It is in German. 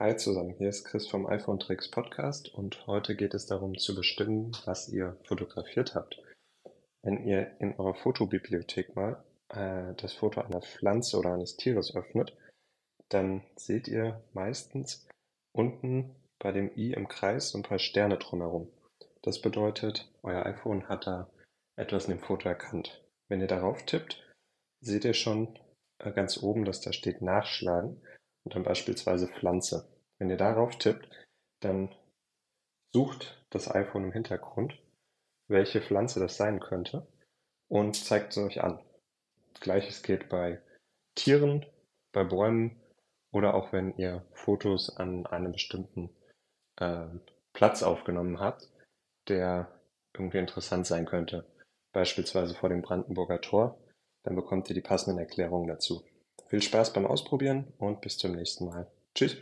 Hi zusammen, hier ist Chris vom iPhone Tricks Podcast und heute geht es darum zu bestimmen, was ihr fotografiert habt. Wenn ihr in eurer Fotobibliothek mal äh, das Foto einer Pflanze oder eines Tieres öffnet, dann seht ihr meistens unten bei dem i im Kreis so ein paar Sterne drumherum. Das bedeutet, euer iPhone hat da etwas in dem Foto erkannt. Wenn ihr darauf tippt, seht ihr schon äh, ganz oben, dass da steht Nachschlagen und dann beispielsweise Pflanze. Wenn ihr darauf tippt, dann sucht das iPhone im Hintergrund, welche Pflanze das sein könnte und zeigt es euch an. Gleiches geht bei Tieren, bei Bäumen oder auch wenn ihr Fotos an einem bestimmten äh, Platz aufgenommen habt, der irgendwie interessant sein könnte. Beispielsweise vor dem Brandenburger Tor. Dann bekommt ihr die passenden Erklärungen dazu. Viel Spaß beim Ausprobieren und bis zum nächsten Mal. Tschüss.